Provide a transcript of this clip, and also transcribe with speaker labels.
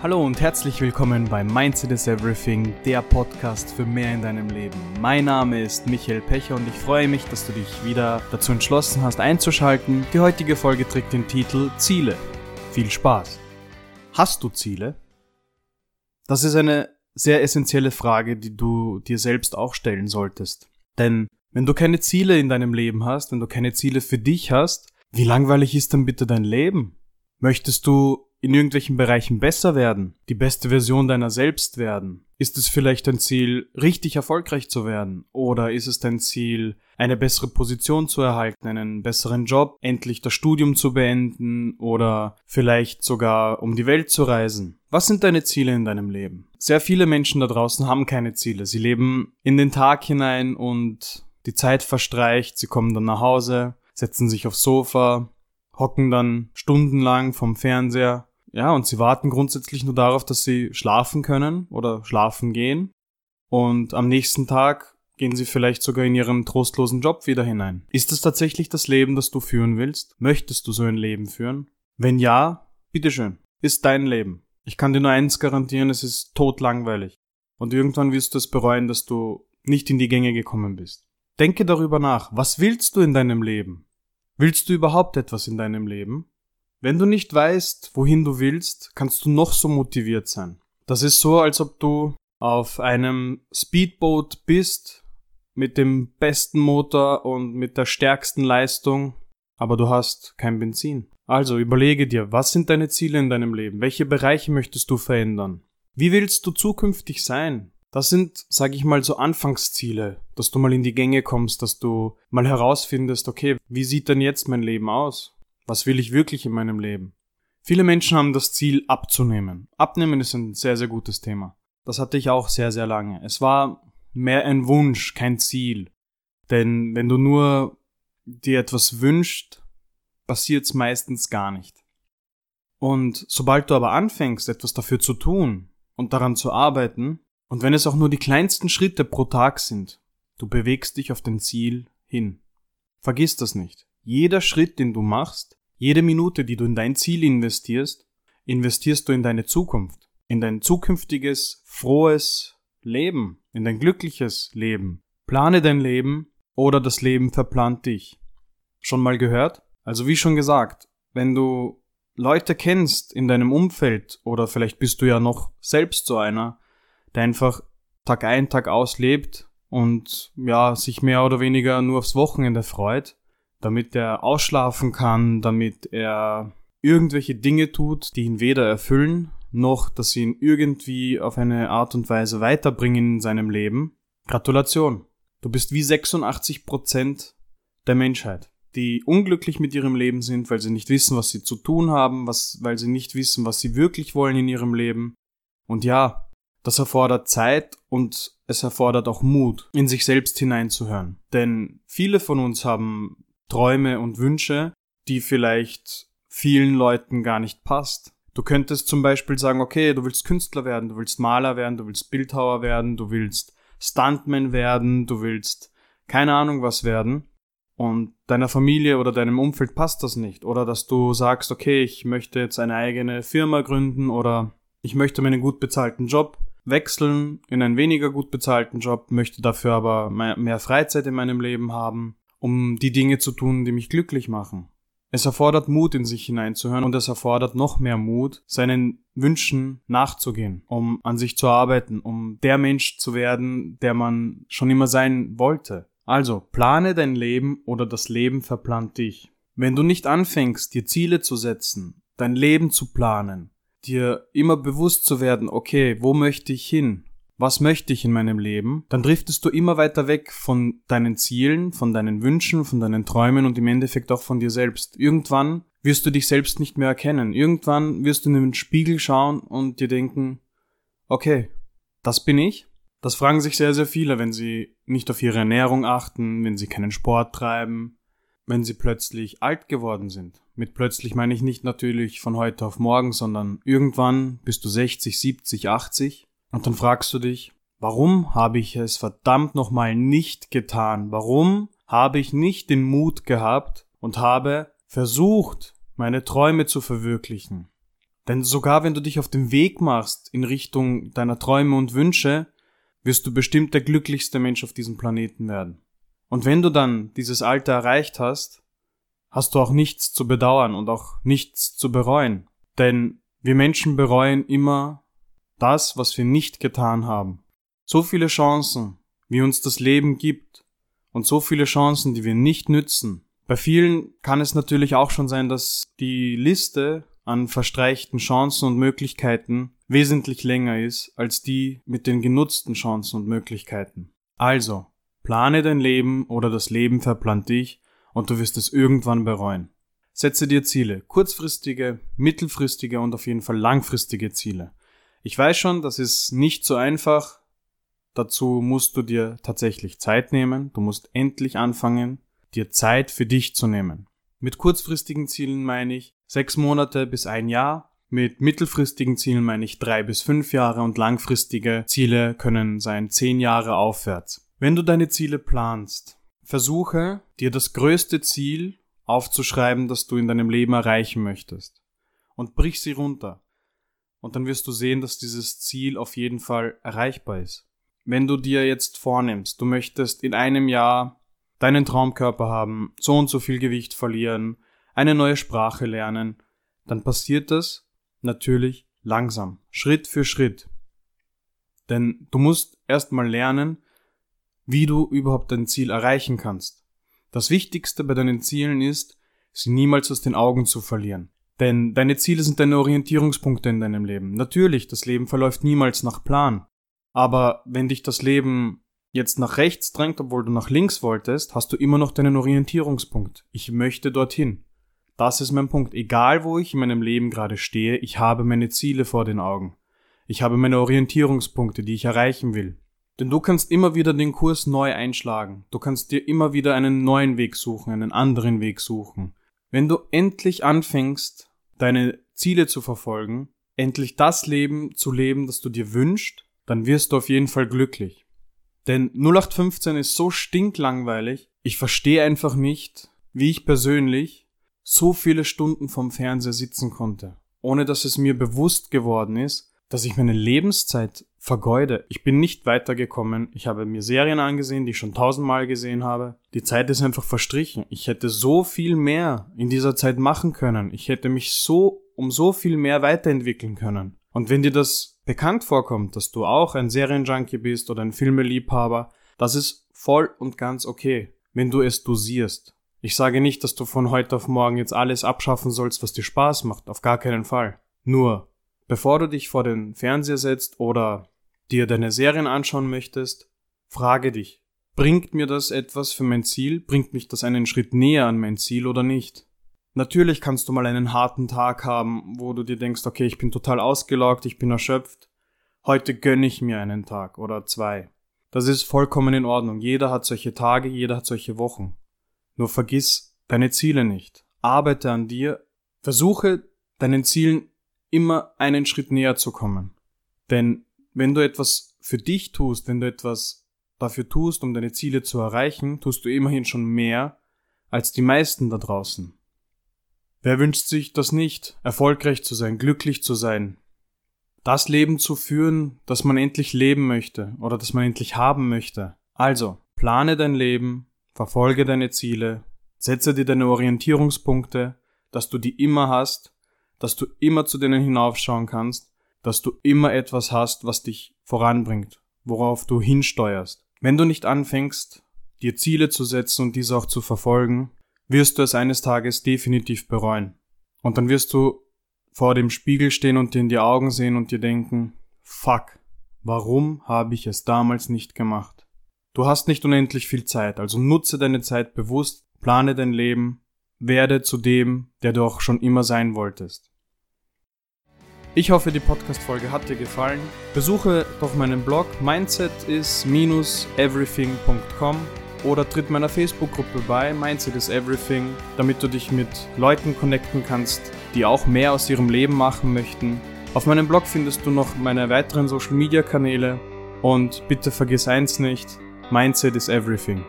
Speaker 1: Hallo und herzlich willkommen bei Mindset is Everything, der Podcast für mehr in deinem Leben. Mein Name ist Michael Pecher und ich freue mich, dass du dich wieder dazu entschlossen hast einzuschalten. Die heutige Folge trägt den Titel Ziele. Viel Spaß. Hast du Ziele? Das ist eine sehr essentielle Frage, die du dir selbst auch stellen solltest. Denn wenn du keine Ziele in deinem Leben hast, wenn du keine Ziele für dich hast, wie langweilig ist dann bitte dein Leben? Möchtest du in irgendwelchen Bereichen besser werden, die beste Version deiner selbst werden? Ist es vielleicht dein Ziel, richtig erfolgreich zu werden? Oder ist es dein Ziel, eine bessere Position zu erhalten, einen besseren Job, endlich das Studium zu beenden oder vielleicht sogar um die Welt zu reisen? Was sind deine Ziele in deinem Leben? Sehr viele Menschen da draußen haben keine Ziele. Sie leben in den Tag hinein und die Zeit verstreicht, sie kommen dann nach Hause, setzen sich aufs Sofa, hocken dann stundenlang vom Fernseher ja, und sie warten grundsätzlich nur darauf, dass sie schlafen können oder schlafen gehen. Und am nächsten Tag gehen sie vielleicht sogar in ihren trostlosen Job wieder hinein. Ist es tatsächlich das Leben, das du führen willst? Möchtest du so ein Leben führen? Wenn ja, bitteschön, ist dein Leben. Ich kann dir nur eins garantieren, es ist totlangweilig. Und irgendwann wirst du es bereuen, dass du nicht in die Gänge gekommen bist. Denke darüber nach, was willst du in deinem Leben? Willst du überhaupt etwas in deinem Leben? Wenn du nicht weißt, wohin du willst, kannst du noch so motiviert sein. Das ist so, als ob du auf einem Speedboat bist mit dem besten Motor und mit der stärksten Leistung, aber du hast kein Benzin. Also überlege dir, was sind deine Ziele in deinem Leben? Welche Bereiche möchtest du verändern? Wie willst du zukünftig sein? Das sind, sag ich mal, so Anfangsziele, dass du mal in die Gänge kommst, dass du mal herausfindest, okay, wie sieht denn jetzt mein Leben aus? Was will ich wirklich in meinem Leben? Viele Menschen haben das Ziel abzunehmen. Abnehmen ist ein sehr, sehr gutes Thema. Das hatte ich auch sehr, sehr lange. Es war mehr ein Wunsch, kein Ziel. Denn wenn du nur dir etwas wünschst, passiert's meistens gar nicht. Und sobald du aber anfängst, etwas dafür zu tun und daran zu arbeiten, und wenn es auch nur die kleinsten Schritte pro Tag sind, du bewegst dich auf dein Ziel hin. Vergiss das nicht. Jeder Schritt, den du machst, jede Minute, die du in dein Ziel investierst, investierst du in deine Zukunft, in dein zukünftiges, frohes Leben, in dein glückliches Leben. Plane dein Leben oder das Leben verplant dich. Schon mal gehört? Also wie schon gesagt, wenn du Leute kennst in deinem Umfeld oder vielleicht bist du ja noch selbst so einer, der einfach Tag ein, Tag aus lebt und ja, sich mehr oder weniger nur aufs Wochenende freut, damit er ausschlafen kann, damit er irgendwelche Dinge tut, die ihn weder erfüllen, noch dass sie ihn irgendwie auf eine Art und Weise weiterbringen in seinem Leben. Gratulation. Du bist wie 86 Prozent der Menschheit, die unglücklich mit ihrem Leben sind, weil sie nicht wissen, was sie zu tun haben, was, weil sie nicht wissen, was sie wirklich wollen in ihrem Leben. Und ja, das erfordert Zeit und es erfordert auch Mut, in sich selbst hineinzuhören. Denn viele von uns haben Träume und Wünsche, die vielleicht vielen Leuten gar nicht passt. Du könntest zum Beispiel sagen, okay, du willst Künstler werden, du willst Maler werden, du willst Bildhauer werden, du willst Stuntman werden, du willst keine Ahnung was werden. Und deiner Familie oder deinem Umfeld passt das nicht. Oder dass du sagst, okay, ich möchte jetzt eine eigene Firma gründen oder ich möchte meinen gut bezahlten Job wechseln in einen weniger gut bezahlten Job, möchte dafür aber mehr Freizeit in meinem Leben haben um die Dinge zu tun, die mich glücklich machen. Es erfordert Mut, in sich hineinzuhören und es erfordert noch mehr Mut, seinen Wünschen nachzugehen, um an sich zu arbeiten, um der Mensch zu werden, der man schon immer sein wollte. Also, plane dein Leben oder das Leben verplant dich. Wenn du nicht anfängst, dir Ziele zu setzen, dein Leben zu planen, dir immer bewusst zu werden, okay, wo möchte ich hin? Was möchte ich in meinem Leben, dann driftest du immer weiter weg von deinen Zielen, von deinen Wünschen, von deinen Träumen und im Endeffekt auch von dir selbst. Irgendwann wirst du dich selbst nicht mehr erkennen. Irgendwann wirst du in den Spiegel schauen und dir denken, okay, das bin ich. Das fragen sich sehr, sehr viele, wenn sie nicht auf ihre Ernährung achten, wenn sie keinen Sport treiben, wenn sie plötzlich alt geworden sind. Mit plötzlich meine ich nicht natürlich von heute auf morgen, sondern irgendwann bist du 60, 70, 80 und dann fragst du dich, warum habe ich es verdammt nochmal nicht getan? Warum habe ich nicht den Mut gehabt und habe versucht, meine Träume zu verwirklichen? Denn sogar wenn du dich auf den Weg machst in Richtung deiner Träume und Wünsche, wirst du bestimmt der glücklichste Mensch auf diesem Planeten werden. Und wenn du dann dieses Alter erreicht hast, hast du auch nichts zu bedauern und auch nichts zu bereuen. Denn wir Menschen bereuen immer das, was wir nicht getan haben. So viele Chancen, wie uns das Leben gibt, und so viele Chancen, die wir nicht nützen. Bei vielen kann es natürlich auch schon sein, dass die Liste an verstreichten Chancen und Möglichkeiten wesentlich länger ist als die mit den genutzten Chancen und Möglichkeiten. Also, plane dein Leben oder das Leben verplant dich und du wirst es irgendwann bereuen. Setze dir Ziele, kurzfristige, mittelfristige und auf jeden Fall langfristige Ziele. Ich weiß schon, das ist nicht so einfach. Dazu musst du dir tatsächlich Zeit nehmen. Du musst endlich anfangen, dir Zeit für dich zu nehmen. Mit kurzfristigen Zielen meine ich sechs Monate bis ein Jahr. Mit mittelfristigen Zielen meine ich drei bis fünf Jahre und langfristige Ziele können sein zehn Jahre aufwärts. Wenn du deine Ziele planst, versuche dir das größte Ziel aufzuschreiben, das du in deinem Leben erreichen möchtest. Und brich sie runter. Und dann wirst du sehen, dass dieses Ziel auf jeden Fall erreichbar ist. Wenn du dir jetzt vornimmst, du möchtest in einem Jahr deinen Traumkörper haben, so und so viel Gewicht verlieren, eine neue Sprache lernen, dann passiert das natürlich langsam, Schritt für Schritt. Denn du musst erstmal lernen, wie du überhaupt dein Ziel erreichen kannst. Das Wichtigste bei deinen Zielen ist, sie niemals aus den Augen zu verlieren. Denn deine Ziele sind deine Orientierungspunkte in deinem Leben. Natürlich, das Leben verläuft niemals nach Plan. Aber wenn dich das Leben jetzt nach rechts drängt, obwohl du nach links wolltest, hast du immer noch deinen Orientierungspunkt. Ich möchte dorthin. Das ist mein Punkt. Egal wo ich in meinem Leben gerade stehe, ich habe meine Ziele vor den Augen. Ich habe meine Orientierungspunkte, die ich erreichen will. Denn du kannst immer wieder den Kurs neu einschlagen. Du kannst dir immer wieder einen neuen Weg suchen, einen anderen Weg suchen. Wenn du endlich anfängst, deine Ziele zu verfolgen, endlich das Leben zu leben, das du dir wünschst, dann wirst du auf jeden Fall glücklich. Denn 0815 ist so stinklangweilig. Ich verstehe einfach nicht, wie ich persönlich so viele Stunden vom Fernseher sitzen konnte, ohne dass es mir bewusst geworden ist, dass ich meine Lebenszeit vergeude. Ich bin nicht weitergekommen. Ich habe mir Serien angesehen, die ich schon tausendmal gesehen habe. Die Zeit ist einfach verstrichen. Ich hätte so viel mehr in dieser Zeit machen können. Ich hätte mich so um so viel mehr weiterentwickeln können. Und wenn dir das bekannt vorkommt, dass du auch ein Serienjunkie bist oder ein Filmeliebhaber, das ist voll und ganz okay, wenn du es dosierst. Ich sage nicht, dass du von heute auf morgen jetzt alles abschaffen sollst, was dir Spaß macht, auf gar keinen Fall. Nur, bevor du dich vor den Fernseher setzt oder dir deine Serien anschauen möchtest, frage dich, bringt mir das etwas für mein Ziel? Bringt mich das einen Schritt näher an mein Ziel oder nicht? Natürlich kannst du mal einen harten Tag haben, wo du dir denkst, okay, ich bin total ausgelaugt, ich bin erschöpft. Heute gönne ich mir einen Tag oder zwei. Das ist vollkommen in Ordnung. Jeder hat solche Tage, jeder hat solche Wochen. Nur vergiss deine Ziele nicht. Arbeite an dir. Versuche deinen Zielen immer einen Schritt näher zu kommen. Denn wenn du etwas für dich tust, wenn du etwas dafür tust, um deine Ziele zu erreichen, tust du immerhin schon mehr als die meisten da draußen. Wer wünscht sich das nicht, erfolgreich zu sein, glücklich zu sein, das Leben zu führen, das man endlich leben möchte oder das man endlich haben möchte? Also, plane dein Leben, verfolge deine Ziele, setze dir deine Orientierungspunkte, dass du die immer hast, dass du immer zu denen hinaufschauen kannst dass du immer etwas hast, was dich voranbringt, worauf du hinsteuerst. Wenn du nicht anfängst, dir Ziele zu setzen und diese auch zu verfolgen, wirst du es eines Tages definitiv bereuen. Und dann wirst du vor dem Spiegel stehen und dir in die Augen sehen und dir denken, fuck, warum habe ich es damals nicht gemacht? Du hast nicht unendlich viel Zeit, also nutze deine Zeit bewusst, plane dein Leben, werde zu dem, der du auch schon immer sein wolltest. Ich hoffe, die Podcast-Folge hat dir gefallen. Besuche doch meinen Blog mindset-everything.com oder tritt meiner Facebook-Gruppe bei, Mindset is Everything, damit du dich mit Leuten connecten kannst, die auch mehr aus ihrem Leben machen möchten. Auf meinem Blog findest du noch meine weiteren Social-Media-Kanäle und bitte vergiss eins nicht, Mindset is Everything.